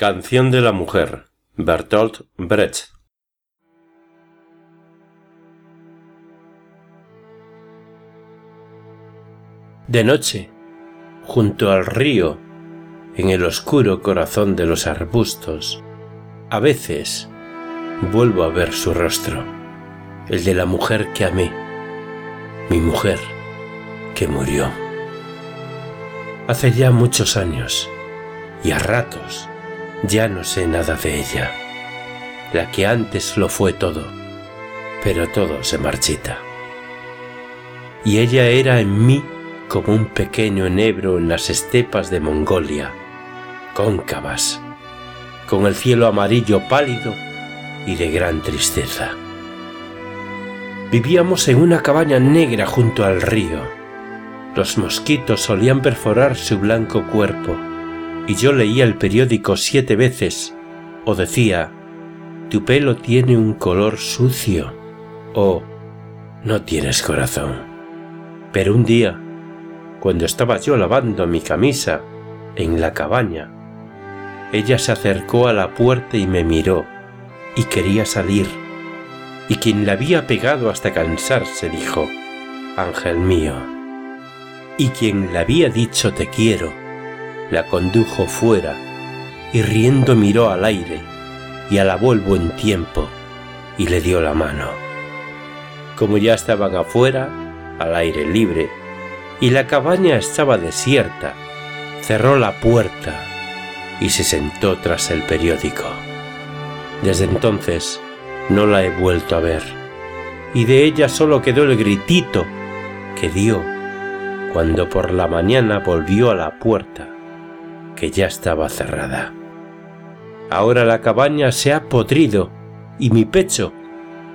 Canción de la mujer, Bertolt Brecht. De noche, junto al río, en el oscuro corazón de los arbustos, a veces vuelvo a ver su rostro, el de la mujer que amé, mi mujer que murió. Hace ya muchos años, y a ratos, ya no sé nada de ella, la que antes lo fue todo, pero todo se marchita. Y ella era en mí como un pequeño enebro en las estepas de Mongolia, cóncavas, con el cielo amarillo pálido y de gran tristeza. Vivíamos en una cabaña negra junto al río. Los mosquitos solían perforar su blanco cuerpo y yo leía el periódico siete veces o decía, tu pelo tiene un color sucio o no tienes corazón. Pero un día, cuando estaba yo lavando mi camisa en la cabaña, ella se acercó a la puerta y me miró y quería salir. Y quien la había pegado hasta cansarse dijo, Ángel mío. Y quien le había dicho te quiero, la condujo fuera y riendo miró al aire y alabó el buen tiempo y le dio la mano. Como ya estaban afuera, al aire libre, y la cabaña estaba desierta, cerró la puerta y se sentó tras el periódico. Desde entonces no la he vuelto a ver, y de ella solo quedó el gritito que dio cuando por la mañana volvió a la puerta que ya estaba cerrada. Ahora la cabaña se ha podrido y mi pecho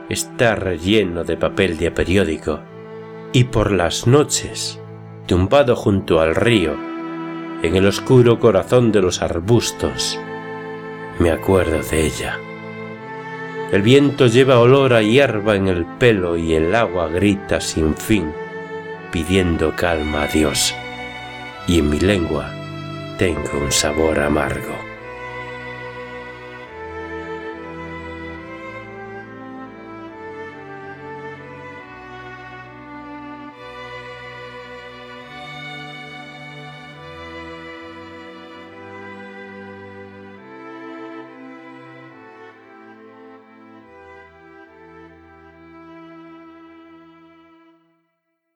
está relleno de papel de periódico y por las noches, tumbado junto al río, en el oscuro corazón de los arbustos, me acuerdo de ella. El viento lleva olor a hierba en el pelo y el agua grita sin fin, pidiendo calma a Dios. Y en mi lengua tengo un sabor amargo.